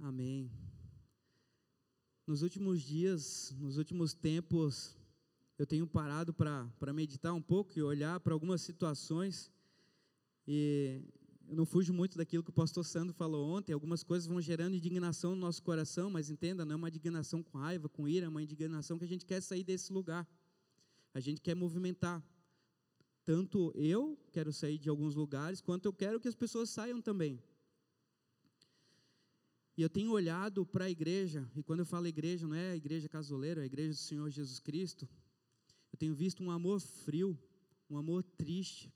Amém. Nos últimos dias, nos últimos tempos, eu tenho parado para meditar um pouco e olhar para algumas situações. E eu não fujo muito daquilo que o pastor Sandro falou ontem. Algumas coisas vão gerando indignação no nosso coração, mas entenda, não é uma indignação com raiva, com ira, é uma indignação que a gente quer sair desse lugar. A gente quer movimentar. Tanto eu quero sair de alguns lugares, quanto eu quero que as pessoas saiam também. E eu tenho olhado para a igreja, e quando eu falo igreja, não é a igreja casoleira, é a igreja do Senhor Jesus Cristo. Eu tenho visto um amor frio, um amor triste,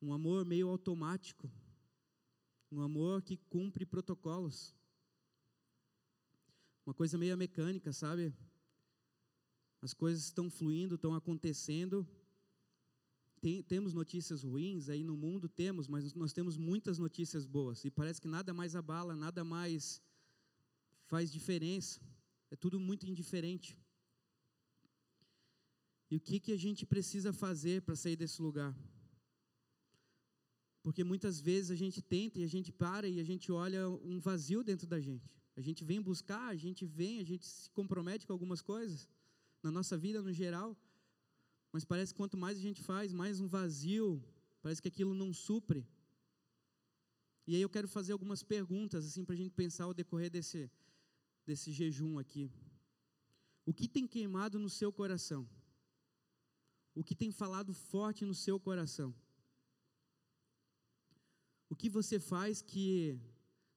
um amor meio automático, um amor que cumpre protocolos. Uma coisa meio mecânica, sabe? As coisas estão fluindo, estão acontecendo, tem, temos notícias ruins aí no mundo, temos, mas nós temos muitas notícias boas. E parece que nada mais abala, nada mais faz diferença. É tudo muito indiferente. E o que, que a gente precisa fazer para sair desse lugar? Porque muitas vezes a gente tenta e a gente para e a gente olha um vazio dentro da gente. A gente vem buscar, a gente vem, a gente se compromete com algumas coisas na nossa vida no geral, mas parece que quanto mais a gente faz, mais um vazio, parece que aquilo não supre. E aí eu quero fazer algumas perguntas, assim, para a gente pensar ao decorrer desse, desse jejum aqui. O que tem queimado no seu coração? O que tem falado forte no seu coração? O que você faz que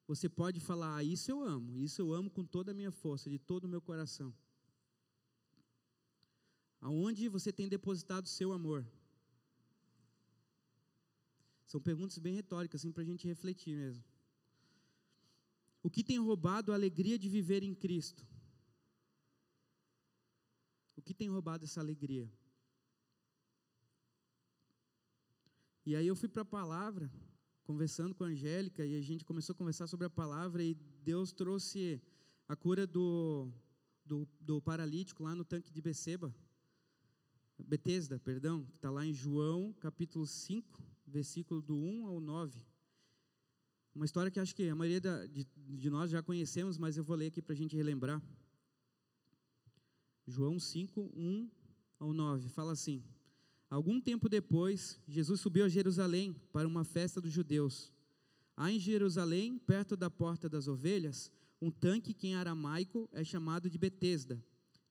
você pode falar, ah, isso eu amo, isso eu amo com toda a minha força, de todo o meu coração? Aonde você tem depositado seu amor? São perguntas bem retóricas, assim, para a gente refletir mesmo. O que tem roubado a alegria de viver em Cristo? O que tem roubado essa alegria? E aí eu fui para a palavra, conversando com a Angélica, e a gente começou a conversar sobre a palavra, e Deus trouxe a cura do, do, do paralítico lá no tanque de Beceba. Betesda, perdão, que está lá em João, capítulo 5, versículo do 1 ao 9. Uma história que acho que a maioria da, de, de, nós já conhecemos, mas eu vou ler aqui para a gente relembrar. João 5, 1 ao 9, fala assim: Algum tempo depois, Jesus subiu a Jerusalém para uma festa dos judeus. Há em Jerusalém, perto da porta das ovelhas, um tanque que em aramaico é chamado de Betesda,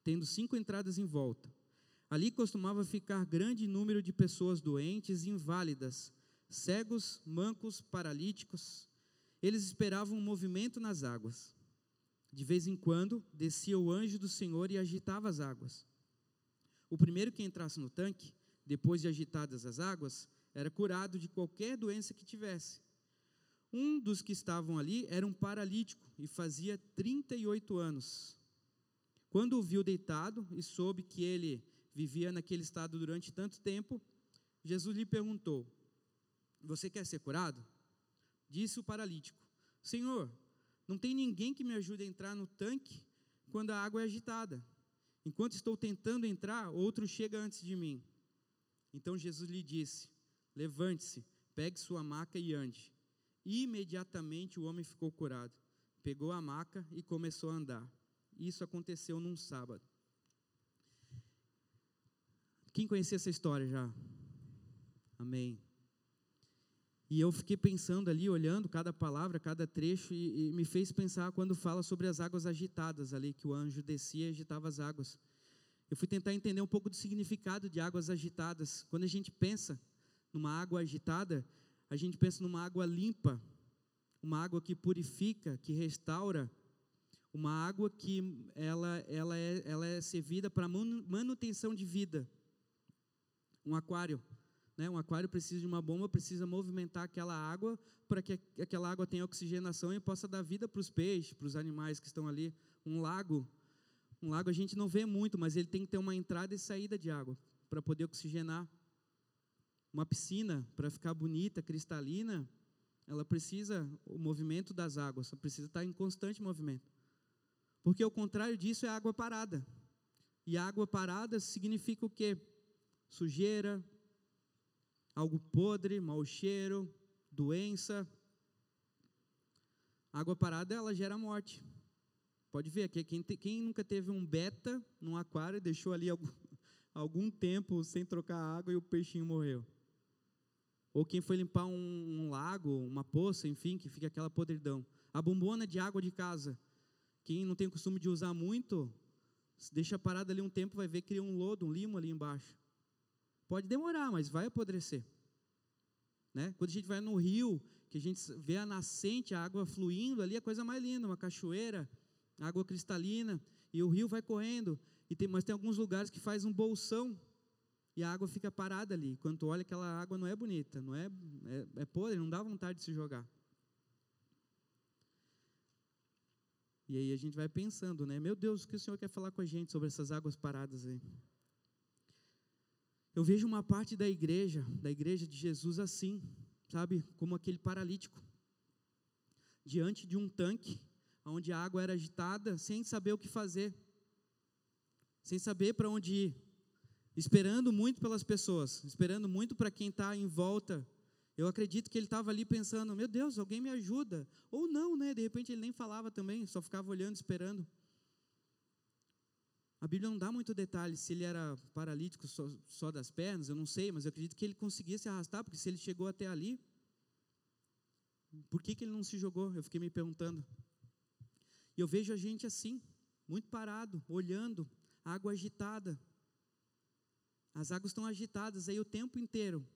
tendo cinco entradas em volta. Ali costumava ficar grande número de pessoas doentes e inválidas, cegos, mancos, paralíticos. Eles esperavam um movimento nas águas. De vez em quando, descia o anjo do Senhor e agitava as águas. O primeiro que entrasse no tanque, depois de agitadas as águas, era curado de qualquer doença que tivesse. Um dos que estavam ali era um paralítico e fazia 38 anos. Quando o viu deitado e soube que ele vivia naquele estado durante tanto tempo, Jesus lhe perguntou: Você quer ser curado? Disse o paralítico: Senhor, não tem ninguém que me ajude a entrar no tanque quando a água é agitada. Enquanto estou tentando entrar, outro chega antes de mim. Então Jesus lhe disse: Levante-se, pegue sua maca e ande. E imediatamente o homem ficou curado. Pegou a maca e começou a andar. Isso aconteceu num sábado. Quem conhecia essa história já? Amém. E eu fiquei pensando ali, olhando cada palavra, cada trecho, e, e, me fez pensar quando fala sobre as águas agitadas ali, que o anjo descia e agitava as águas. Eu fui tentar entender um pouco do significado de águas agitadas. Quando a gente pensa numa água agitada, a gente pensa numa água limpa, uma água que purifica, que restaura, uma água que ela, ela, é, ela é servida para manutenção de vida um aquário. Né? Um aquário precisa de uma bomba, precisa movimentar aquela água para que aquela água tenha oxigenação e possa dar vida para os peixes, para os animais que estão ali. Um lago, um lago a gente não vê muito, mas ele tem que ter uma entrada e saída de água para poder oxigenar. Uma piscina, para ficar bonita, cristalina, ela precisa o movimento das águas, precisa estar em constante movimento. Porque o contrário disso é água parada. E água parada significa o quê? Sujeira, algo podre, mau cheiro, doença. Água parada, ela gera morte. Pode ver, quem, quem nunca teve um beta num aquário e deixou ali algum, algum tempo sem trocar água e o peixinho morreu? Ou quem foi limpar um, um lago, uma poça, enfim, que fica aquela podridão. A bombona de água de casa, quem não tem costume de usar muito, deixa parada ali um tempo, vai ver que cria um lodo, um limo ali embaixo. Pode demorar, mas vai apodrecer. Né? Quando a gente vai no rio, que a gente vê a nascente, a água fluindo ali, a coisa mais linda, uma cachoeira, água cristalina, e o rio vai correndo. E tem, mas tem alguns lugares que faz um bolsão e a água fica parada ali. Quando tu olha aquela água não é bonita, não é, é, é podre, não dá vontade de se jogar. E aí a gente vai pensando, né? Meu Deus, o que o Senhor quer falar com a gente sobre essas águas paradas aí? Eu vejo uma parte da igreja, da igreja de Jesus assim, sabe? Como aquele paralítico, diante de um tanque, onde a água era agitada, sem saber o que fazer, sem saber para onde ir esperando muito pelas pessoas, esperando muito para quem está em volta. Eu acredito que ele estava ali pensando: meu Deus, alguém me ajuda. Ou não, né? De repente ele nem falava também, só ficava olhando, esperando. A Bíblia não dá muito detalhe se ele era paralítico só, só, das pernas, eu não sei, mas eu acredito que ele conseguia se arrastar, porque se ele chegou até ali, por que, que ele não se jogou? Eu fiquei me perguntando. E eu vejo a gente assim, muito parado, olhando, água agitada, as águas estão agitadas aí o tempo inteiro.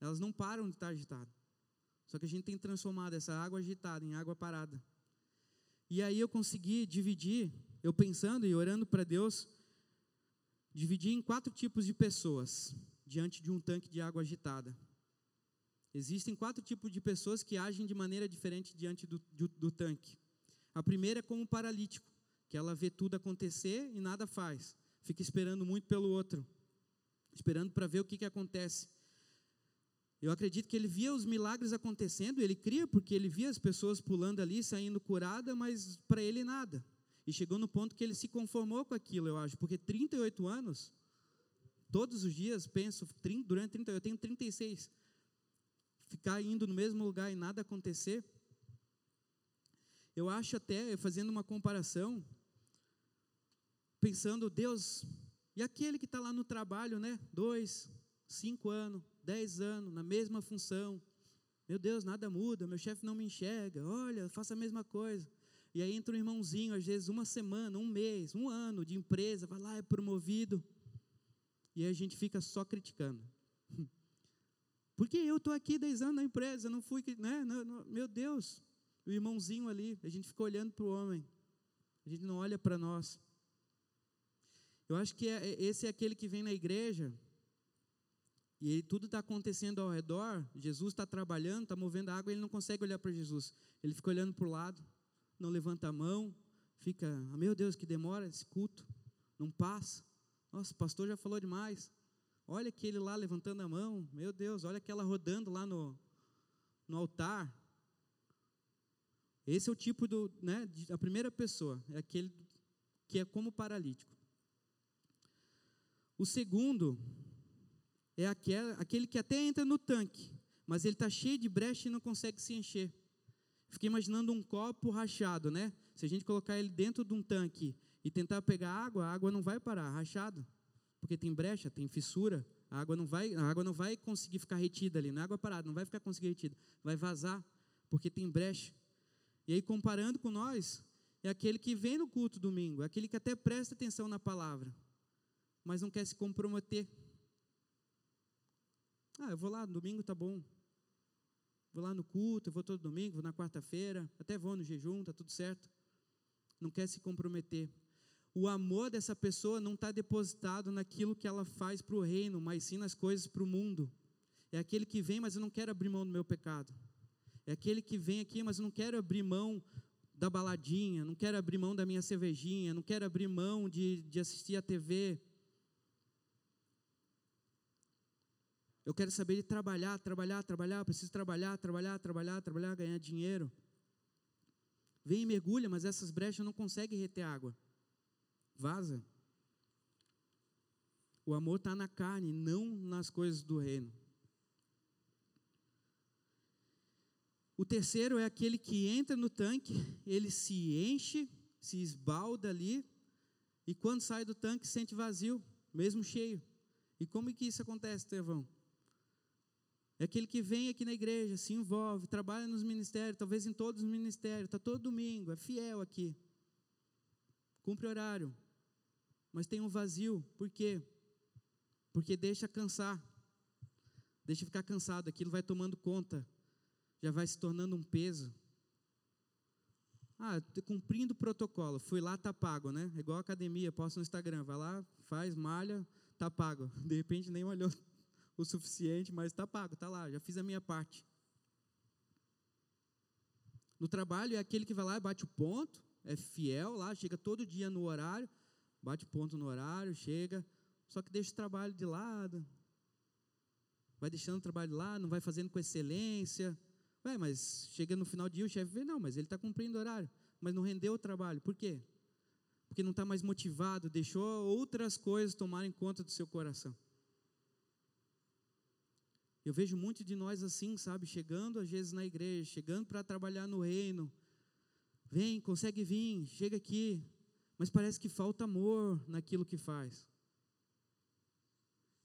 Elas não param de estar agitadas. Só que a gente tem transformado essa água agitada em água parada. E aí eu consegui dividir, eu pensando e orando para Deus, dividir em quatro tipos de pessoas diante de um tanque de água agitada. Existem quatro tipos de pessoas que agem de maneira diferente diante do, do, do tanque. A primeira é como um paralítico, que ela vê tudo acontecer e nada faz, fica esperando muito pelo outro esperando para ver o que, que acontece. Eu acredito que ele via os milagres acontecendo, ele cria porque ele via as pessoas pulando ali, saindo curada, mas para ele nada. E chegou no ponto que ele se conformou com aquilo, eu acho, porque 38 anos, todos os dias, penso, durante 30, eu tenho 36, ficar indo no mesmo lugar e nada acontecer. Eu acho até, fazendo uma comparação, pensando, Deus, e aquele que está lá no trabalho, né? Dois, cinco anos, dez anos, na mesma função. Meu Deus, nada muda, meu chefe não me enxerga. Olha, faça a mesma coisa. E aí entra um irmãozinho, às vezes uma semana, um mês, um ano de empresa, vai lá, é promovido. E a gente fica só criticando. Porque eu estou aqui dez anos na empresa, não fui, né? Meu Deus, o irmãozinho ali, a gente fica olhando para o homem, a gente não olha para nós. Eu acho que é, esse é aquele que vem na igreja e ele, tudo está acontecendo ao redor, Jesus está trabalhando, está movendo a água, ele não consegue olhar para Jesus. Ele fica olhando para o lado, não levanta a mão, fica, oh, meu Deus, que demora esse culto, não passa. Nossa, o pastor já falou demais. Olha aquele lá levantando a mão, meu Deus, olha aquela rodando lá no, no altar. Esse é o tipo do, né, a primeira pessoa, é aquele que é como paralítico. O segundo é aquele que até entra no tanque, mas ele está cheio de brecha e não consegue se encher. Fiquei imaginando um copo rachado, né? Se a gente colocar ele dentro de um tanque e tentar pegar água, a água não vai parar, rachado, porque tem brecha, tem fissura, a água não vai, a água não vai conseguir ficar retida ali, não é água parada, não vai ficar conseguir retida, vai vazar, porque tem brecha. E aí comparando com nós, é aquele que vem no culto domingo, é aquele que até presta atenção na palavra, mas não quer se comprometer. Ah, eu vou lá, domingo tá bom. Vou lá no culto, vou todo domingo, vou na quarta-feira, até vou no jejum, tá tudo certo. Não quer se comprometer. O amor dessa pessoa não está depositado naquilo que ela faz para o reino, mas sim nas coisas para o mundo. É aquele que vem, mas eu não quero abrir mão do meu pecado. É aquele que vem aqui, mas eu não quero abrir mão da baladinha, não quero abrir mão da minha cervejinha, não quero abrir mão de, de assistir a TV, Eu quero saber de trabalhar, trabalhar, trabalhar, preciso trabalhar, trabalhar, trabalhar, trabalhar, ganhar dinheiro. Vem e mergulha, mas essas brechas não conseguem reter água. Vaza. O amor está na carne, não nas coisas do reino. O terceiro é aquele que entra no tanque, ele se enche, se esbalda ali, e quando sai do tanque sente vazio, mesmo cheio. E como que isso acontece, Tevão? É aquele que vem aqui na igreja, se envolve, trabalha nos ministérios, talvez em todos os ministérios, está todo domingo, é fiel aqui. Cumpre horário, mas tem um vazio. Por quê? Porque deixa cansar. Deixa ficar cansado, aquilo vai tomando conta. Já vai se tornando um peso. Ah, cumprindo o protocolo, fui lá, tá pago, né? Igual academia, posto no Instagram, vai lá, faz, malha, tá pago. De repente nem olhou o suficiente, mas tá pago, tá lá, já fiz a minha parte. No trabalho é aquele que vai lá e bate o ponto, é fiel lá, chega todo dia no horário, bate ponto no horário, chega, só que deixa o trabalho de lado, vai deixando o trabalho de lado, não vai fazendo com excelência. Ué, mas chega no final do dia o chefe vê, não, mas ele está cumprindo o horário, mas não rendeu o trabalho. Por quê? Porque não está mais motivado, deixou outras coisas tomarem conta do seu coração. Eu vejo muitos de nós assim, sabe, chegando às vezes na igreja, chegando para trabalhar no reino. Vem, consegue vir, chega aqui, mas parece que falta amor naquilo que faz.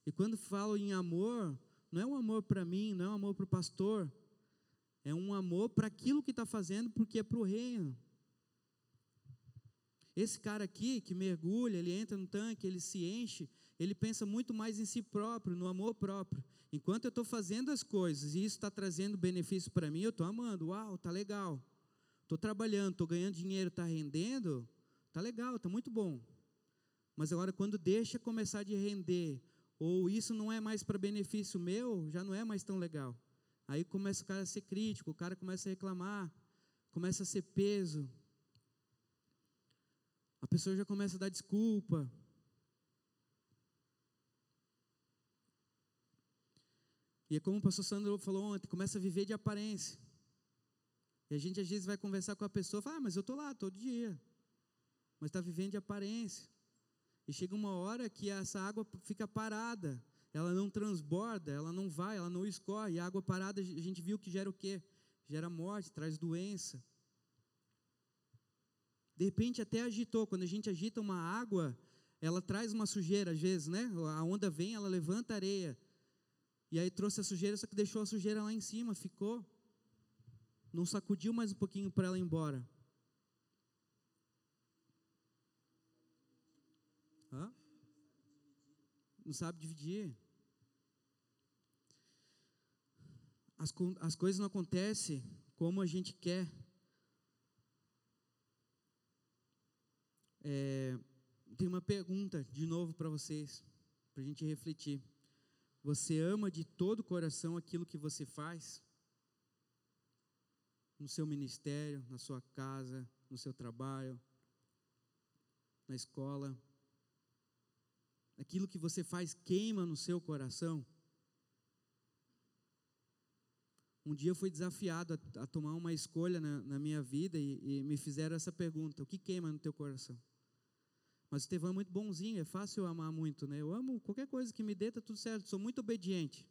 E quando falo em amor, não é um amor para mim, não é um amor para o pastor, é um amor para aquilo que está fazendo, porque é para o reino. Esse cara aqui que mergulha, ele entra no tanque, ele se enche, ele pensa muito mais em si próprio, no amor próprio. Enquanto eu estou fazendo as coisas e isso está trazendo benefício para mim, eu estou amando. Uau, tá legal. Estou trabalhando, estou ganhando dinheiro, está rendendo. Tá legal, tá muito bom. Mas agora quando deixa começar de render, ou isso não é mais para benefício meu, já não é mais tão legal. Aí começa o cara a ser crítico, o cara começa a reclamar, começa a ser peso. A pessoa já começa a dar desculpa. E é como o pastor Sandro falou ontem, começa a viver de aparência. E a gente às vezes vai conversar com a pessoa fala, ah, mas eu estou lá todo dia mas está vivendo de aparência. E chega uma hora que essa água fica parada, ela não transborda, ela não vai, ela não escorre. E a água parada, a gente viu que gera o quê? Gera morte, traz doença. De repente até agitou, quando a gente agita uma água, ela traz uma sujeira às vezes, né? A onda vem, ela levanta areia. E aí trouxe a sujeira, só que deixou a sujeira lá em cima, ficou. Não sacudiu mais um pouquinho para ela ir embora. Hã? Não sabe dividir. As, as coisas não acontecem como a gente quer. É, tem uma pergunta de novo para vocês, para a gente refletir. Você ama de todo o coração aquilo que você faz? No seu ministério, na sua casa, no seu trabalho, na escola? aquilo que você faz queima no seu coração? Um dia eu fui desafiado a, a tomar uma escolha na, na minha vida e, e, me fizeram essa pergunta: o que queima no teu coração? Mas o Estevão é muito bonzinho, é fácil amar muito, né? Eu amo qualquer coisa que me dê, tá tudo certo, sou muito obediente.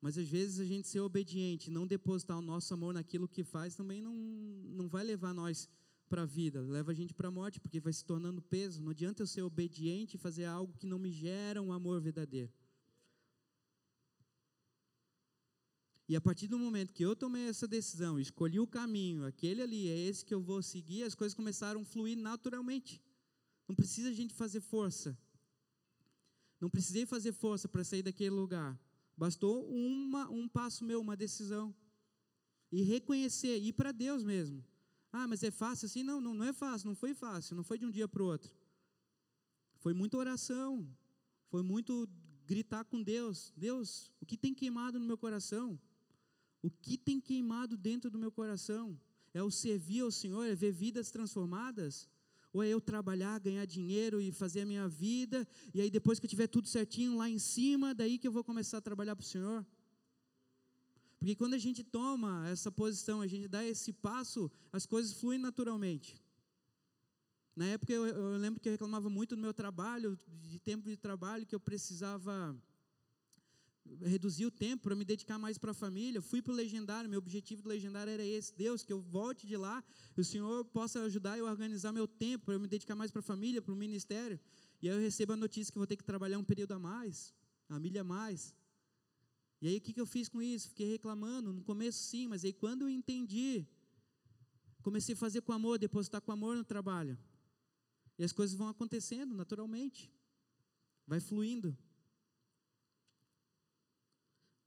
Mas às vezes a gente ser obediente, não depositar o nosso amor naquilo que faz, também não, não vai levar nós para a vida, leva a gente para a morte, porque vai se tornando peso. Não adianta eu ser obediente e fazer algo que não me gera um amor verdadeiro. E a partir do momento que eu tomei essa decisão, escolhi o caminho, aquele ali é esse que eu vou seguir, as coisas começaram a fluir naturalmente. Não precisa a gente fazer força. Não precisei fazer força para sair daquele lugar. Bastou uma, um passo meu, uma decisão. E reconhecer, ir para Deus mesmo. Ah, mas é fácil assim? Não, não, não é fácil, não foi fácil, não foi de um dia para o outro. Foi muita oração, foi muito gritar com Deus: Deus, o que tem queimado no meu coração? O que tem queimado dentro do meu coração? É o servir ao Senhor, é ver vidas transformadas? Ou é eu trabalhar, ganhar dinheiro e fazer a minha vida, e aí depois que eu tiver tudo certinho lá em cima, daí que eu vou começar a trabalhar para o Senhor? Porque quando a gente toma essa posição, a gente dá esse passo, as coisas fluem naturalmente. Na época eu, eu, lembro que eu reclamava muito do meu trabalho, de tempo de trabalho, que eu precisava reduzir o tempo para me dedicar mais para a família. Fui para o legendário, meu objetivo do legendário era esse: Deus, que eu volte de lá, e o Senhor possa ajudar eu a organizar meu tempo para eu me dedicar mais para a família, para o ministério. E aí eu recebo a notícia que vou ter que trabalhar um período a mais, a milha a mais. E aí o que, que eu fiz com isso? Fiquei reclamando, no começo sim, mas aí quando eu entendi, comecei a fazer com amor, depositar com amor no trabalho. E as coisas vão acontecendo naturalmente, vai fluindo.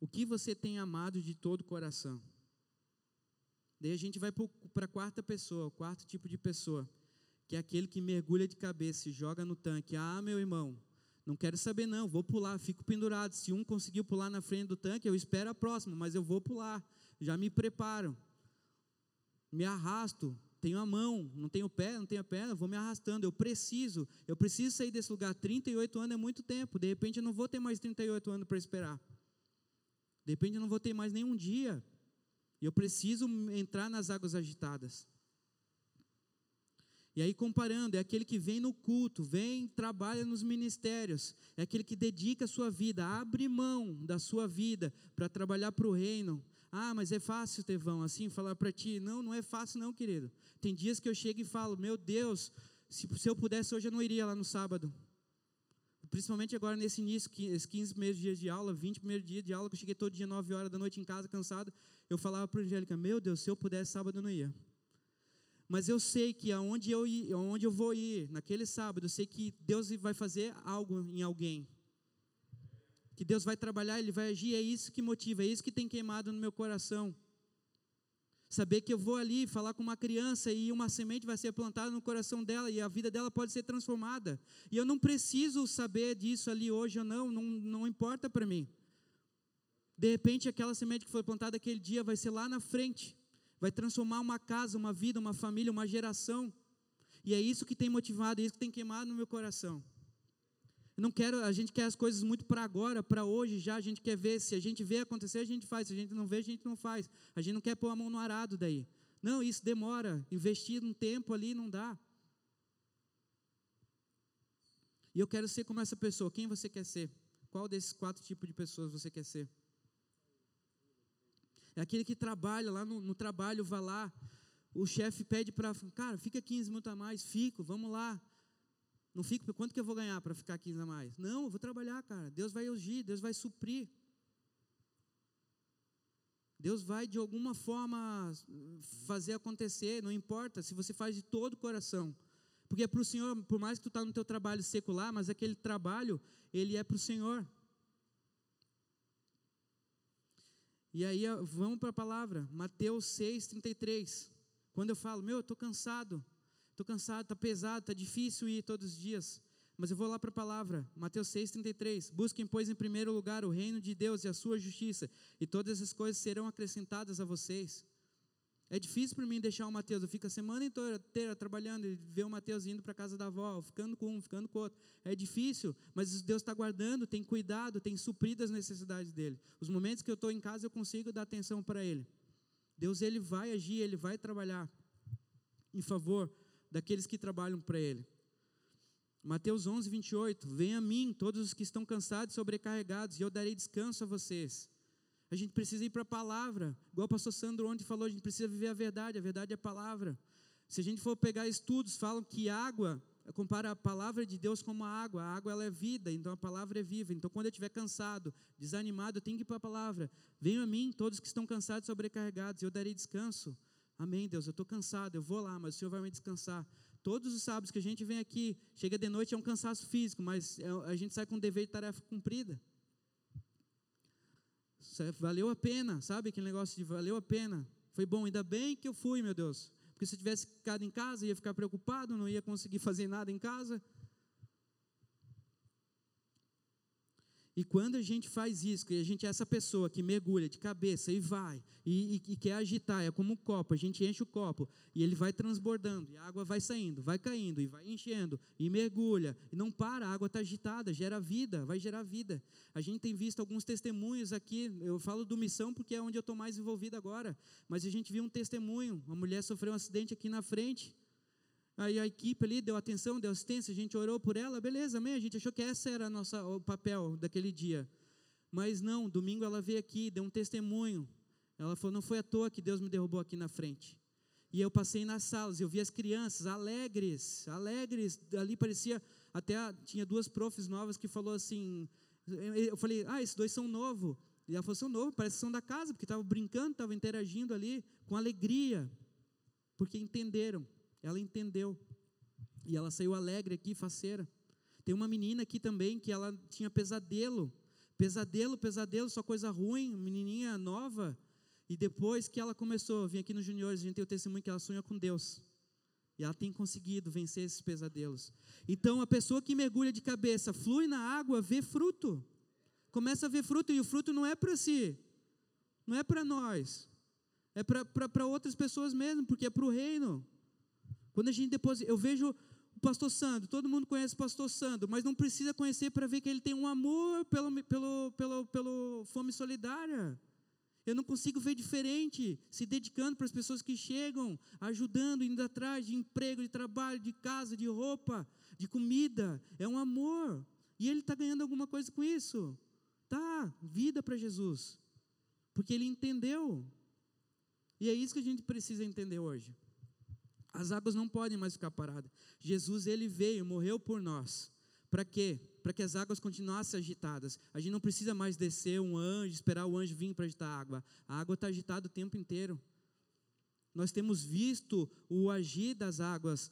O que você tem amado de todo o coração? Daí a gente vai para a quarta pessoa, o quarto tipo de pessoa, que é aquele que mergulha de cabeça e joga no tanque. Ah, meu irmão, não quero saber não, vou pular, fico pendurado. Se um conseguiu pular na frente do tanque, eu espero a próxima, mas eu vou pular. Já me preparo. Me arrasto, tenho a mão, não tenho pé, não tenho a perna, vou me arrastando. Eu preciso, eu preciso sair desse lugar. 38 anos é muito tempo. De repente eu não vou ter mais 38 anos para esperar. De repente eu não vou ter mais nenhum dia. Eu preciso entrar nas águas agitadas. E aí, comparando, é aquele que vem no culto, vem, trabalha nos ministérios, é aquele que dedica a sua vida, abre mão da sua vida para trabalhar para o reino. Ah, mas é fácil, Tevão, assim, falar para ti. Não, não é fácil, não, querido. Tem dias que eu chego e falo, meu Deus, se, se eu pudesse hoje eu não iria lá no sábado principalmente agora nesse início, esses 15 primeiros dias de aula, 20 primeiros dias de aula, que eu cheguei todo dia 9 horas da noite em casa, cansado, eu falava para a Angélica, meu Deus, se eu pudesse sábado eu não ia. Mas eu sei que aonde eu, ir, aonde eu vou ir, naquele sábado, eu sei que Deus vai fazer algo em alguém. Que Deus vai trabalhar, Ele vai agir, é isso que motiva, é isso que tem queimado no meu coração. Saber que eu vou ali falar com uma criança e uma semente vai ser plantada no coração dela e a vida dela pode ser transformada. E eu não preciso saber disso ali hoje ou não, não, não importa para mim. De repente, aquela semente que foi plantada aquele dia vai ser lá na frente, vai transformar uma casa, uma vida, uma família, uma geração. E é isso que tem motivado, é isso que tem queimado no meu coração. Não quero, a gente quer as coisas muito para agora, para hoje já, a gente quer ver, se a gente vê acontecer, a gente faz, se a gente não vê, a gente não faz. A gente não quer pôr a mão no arado daí. Não, isso demora, investir um tempo ali não dá. E eu quero ser como essa pessoa. Quem você quer ser? Qual desses quatro tipos de pessoas você quer ser? É aquele que trabalha lá no, no trabalho, vai lá, o chefe pede para, cara, fica 15 minutos a mais, fico, vamos lá. Não fico, quanto que eu vou ganhar para ficar 15 a mais? Não, eu vou trabalhar, cara. Deus vai ungir, Deus vai suprir. Deus vai de alguma forma fazer acontecer, não importa se você faz de todo o coração. Porque é para o Senhor, por mais que tu está no teu trabalho secular, mas aquele trabalho, ele é para o Senhor. E aí vamos para a palavra, Mateus 6,33. Quando eu falo, meu, eu estou cansado, Estou cansado, está pesado, está difícil ir todos os dias. Mas eu vou lá para a palavra, Mateus 6,33. Busquem, pois, em primeiro lugar o reino de Deus e a sua justiça, e todas essas coisas serão acrescentadas a vocês. É difícil para mim deixar o Mateus, eu fico a semana inteira trabalhando e ver o Mateus indo para a casa da avó, ficando com um, ficando com outro. É difícil, mas Deus está guardando, tem cuidado, tem suprido as necessidades dele. Os momentos que eu estou em casa eu consigo dar atenção para ele. Deus ele vai agir, ele vai trabalhar em favor daqueles que trabalham para Ele. Mateus 11, 28. Venha a mim, todos os que estão cansados e sobrecarregados, e eu darei descanso a vocês. A gente precisa ir para a palavra, igual o pastor Sandro ontem falou, a gente precisa viver a verdade, a verdade é a palavra. Se a gente for pegar estudos, falam que água, compara a palavra de Deus como a água, a água ela é vida, então a palavra é viva. Então quando eu estiver cansado, desanimado, eu tenho que ir para a palavra. Venham a mim, todos que estão cansados e sobrecarregados, e eu darei descanso. Amém, Deus, eu estou cansado, eu vou lá, mas o Senhor vai me descansar. Todos os sábados que a gente vem aqui, chega de noite é um cansaço físico, mas é, a gente sai com dever de tarefa cumprida. Valeu a pena, sabe aquele negócio de valeu a pena. Foi bom, ainda bem que eu fui, meu Deus. Porque se eu tivesse ficado em casa, ia ficar preocupado, não ia conseguir fazer nada em casa. E quando a gente faz isso, que a gente é essa pessoa que mergulha de cabeça e vai, e, e, e, quer agitar, é como um copo, a gente enche o copo, e ele vai transbordando, e a água vai saindo, vai caindo, e vai enchendo, e mergulha, e não para, a água está agitada, gera vida, vai gerar vida. A gente tem visto alguns testemunhos aqui, eu falo do missão porque é onde eu estou mais envolvido agora, mas a gente viu um testemunho, uma mulher sofreu um acidente aqui na frente, Aí a equipe ali deu atenção, deu assistência, a gente orou por ela, beleza, amém. A gente achou que esse era nossa, o papel daquele dia. Mas não, domingo ela veio aqui, deu um testemunho. Ela falou: não foi à toa que Deus me derrubou aqui na frente. E eu passei nas salas, eu vi as crianças alegres, alegres. Ali parecia, até tinha duas profs novas que falou assim. Eu falei: ah, esses dois são novos. E ela falou: são novos, parece que são da casa, porque estavam brincando, estavam interagindo ali com alegria, porque entenderam. Ela entendeu. E ela saiu alegre aqui, faceira. Tem uma menina aqui também que ela tinha pesadelo. Pesadelo, pesadelo, só coisa ruim, menininha nova. E depois que ela começou, vim aqui nos juniores, a gente tem o testemunho que ela sonha com Deus. E ela tem conseguido vencer esses pesadelos. Então, a pessoa que mergulha de cabeça, flui na água, vê fruto. Começa a ver fruto, e o fruto não é para si, não é para nós, é para outras pessoas mesmo, porque é para o reino. Quando a gente deposita, eu vejo pastor Sandro, todo mundo conhece o pastor Sandro, mas não precisa conhecer para ver que ele tem um amor pelo, pelo, pelo, pelo fome solidária. Eu não consigo ver diferente, se dedicando para as pessoas que chegam, ajudando, indo atrás de emprego, de trabalho, de casa, de roupa, de comida. É um amor. E ele está ganhando alguma coisa com isso. Tá, vida para Jesus. Porque ele entendeu. E é isso que a gente precisa entender hoje. As águas não podem mais ficar paradas. Jesus, ele veio, morreu por nós. Para quê? Para que as águas continuassem agitadas. A gente não precisa mais descer um anjo, esperar o anjo vir para agitar a água. A água está agitada o tempo inteiro. Nós temos visto o agir das águas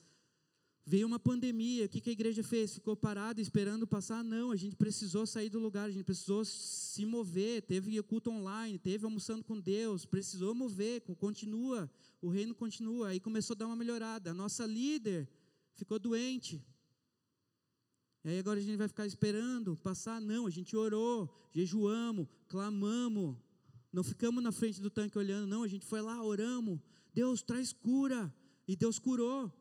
Veio uma pandemia, o que a igreja fez? Ficou parada esperando passar? Não, a gente precisou sair do lugar, a gente precisou se mover. Teve culto online, teve almoçando com Deus, precisou mover, continua, o reino continua. Aí começou a dar uma melhorada. A nossa líder ficou doente. E aí agora a gente vai ficar esperando passar? Não, a gente orou, jejuamos, clamamos. Não ficamos na frente do tanque olhando, não, a gente foi lá, oramos. Deus traz cura. E Deus curou.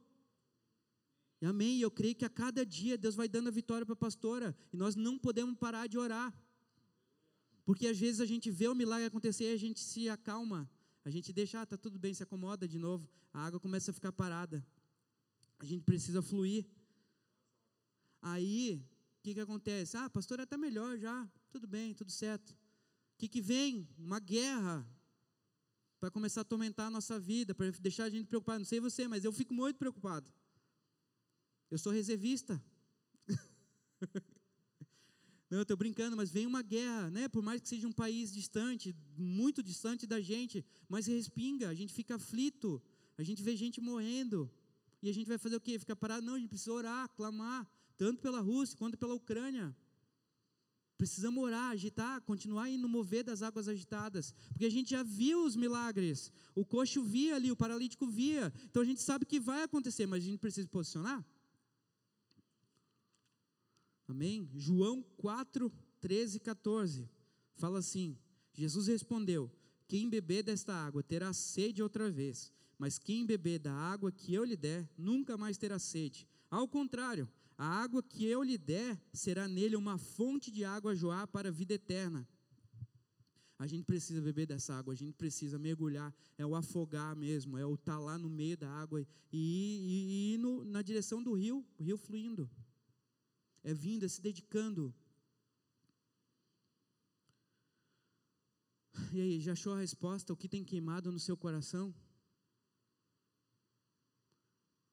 Amém. E eu creio que a cada dia Deus vai dando a vitória para a pastora. E nós não podemos parar de orar. Porque às vezes a gente vê o milagre acontecer e a gente se acalma. A gente deixa, ah, tá tudo bem, se acomoda de novo. A água começa a ficar parada. A gente precisa fluir. Aí, o que, que acontece? Ah, a pastora está melhor já. Tudo bem, tudo certo. O que, que vem? Uma guerra. Para começar a atormentar a nossa vida, para deixar a gente preocupado. Não sei você, mas eu fico muito preocupado. Eu sou reservista. Não, eu estou brincando, mas vem uma guerra, né? Por mais que seja um país distante, muito distante da gente, mas respinga, a gente fica aflito, a gente vê gente morrendo. E a gente vai fazer o quê? Ficar parado? Não, a gente precisa orar, clamar, tanto pela Rússia quanto pela Ucrânia. Precisamos orar, agitar, continuar indo mover das águas agitadas, porque a gente já viu os milagres. O coxo via ali, o paralítico via. Então a gente sabe que vai acontecer, mas a gente precisa se posicionar. Amém? João 4, 13 e 14. Fala assim: Jesus respondeu: Quem beber desta água terá sede outra vez, mas quem beber da água que eu lhe der, nunca mais terá sede. Ao contrário, a água que eu lhe der será nele uma fonte de água a joar para a vida eterna. A gente precisa beber dessa água, a gente precisa mergulhar, é o afogar mesmo, é o estar tá lá no meio da água e, ir, ir no, na direção do rio, o rio fluindo é vindo, é se dedicando. E aí, já achou a resposta? O que tem queimado no seu coração?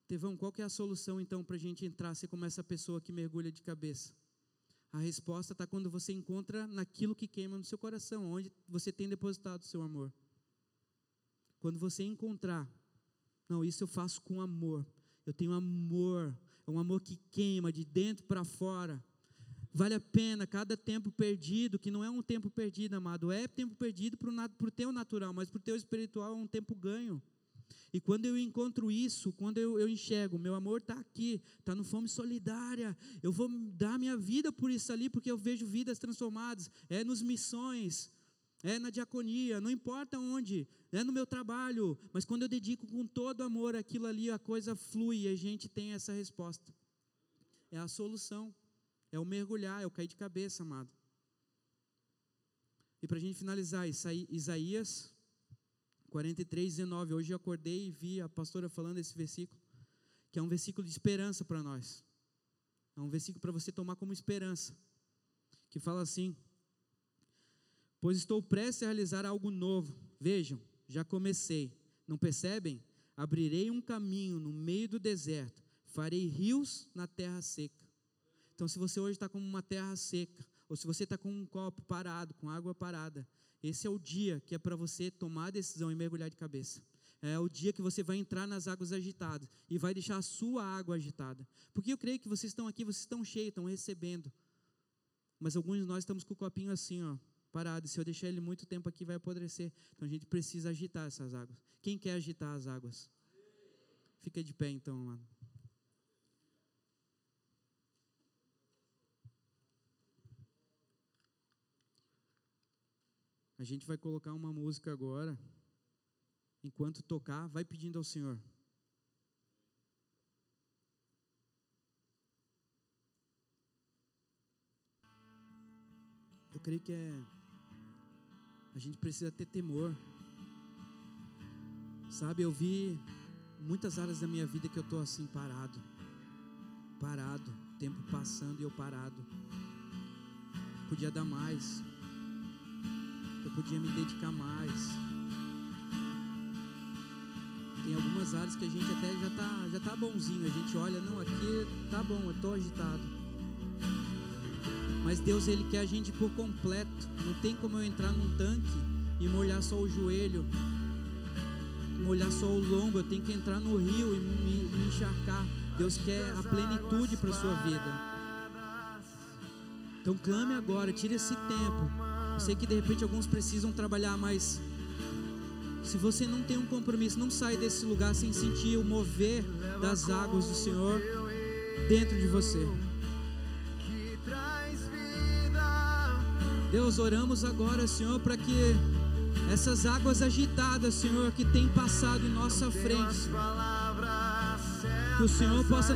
Tevão, qual é a solução então para a gente entrar ser como essa pessoa que mergulha de cabeça? A resposta está quando você encontra naquilo que queima no seu coração, onde você tem depositado o seu amor. Quando você encontrar, não, isso eu faço com amor. Eu tenho amor um amor que queima de dentro para fora. Vale a pena cada tempo perdido, que não é um tempo perdido, amado, é tempo perdido para o teu natural, mas para o teu espiritual é um tempo ganho. E quando eu encontro isso, quando eu, eu enxergo, meu amor está aqui, está no fome solidária, eu vou dar minha vida por isso ali, porque eu vejo vidas transformadas, é nos missões, é na diaconia, não importa onde, é no meu trabalho, mas quando eu dedico com todo amor aquilo ali, a coisa flui e a gente tem essa resposta. É a solução, é o mergulhar, é o cair de cabeça, amado. E para a gente finalizar, Isaías 43, 19. Hoje eu acordei e vi a pastora falando esse versículo, que é um versículo de esperança para nós. É um versículo para você tomar como esperança, que fala assim: pois estou prestes a realizar algo novo. Vejam, já comecei. Não percebem? Abrirei um caminho no meio do deserto, farei rios na terra seca. Então, se você hoje está com uma terra seca, ou se você está com um copo parado, com água parada, esse é o dia que é para você tomar a decisão e mergulhar de cabeça. É o dia que você vai entrar nas águas agitadas e vai deixar a sua água agitada. Porque eu creio que vocês estão aqui, vocês estão cheios, estão recebendo. Mas alguns de nós estamos com o copinho assim, ó, parado. Se eu deixar ele muito tempo aqui, vai apodrecer. Então a gente precisa agitar essas águas. Quem quer agitar as águas? Fica de pé então, mano. A gente vai colocar uma música agora. Enquanto tocar, vai pedindo ao Senhor. Eu creio que é. A gente precisa ter temor. Sabe, eu vi muitas áreas da minha vida que eu estou assim parado. Parado. Tempo passando e eu parado. Podia dar mais. Eu podia me dedicar mais. Tem algumas áreas que a gente até já tá, já tá bonzinho. A gente olha, não, aqui tá bom, eu tô agitado. Mas Deus, Ele quer a gente por completo. Não tem como eu entrar num tanque e molhar só o joelho, molhar só o lombo. Eu tenho que entrar no rio e me, me encharcar. Deus quer a plenitude para a sua vida. Então clame agora, tire esse tempo. Eu sei que de repente alguns precisam trabalhar, mas se você não tem um compromisso, não sai desse lugar sem sentir o mover das águas do Senhor dentro de você. Deus, oramos agora, Senhor, para que essas águas agitadas, Senhor, que tem passado em nossa frente, que o Senhor possa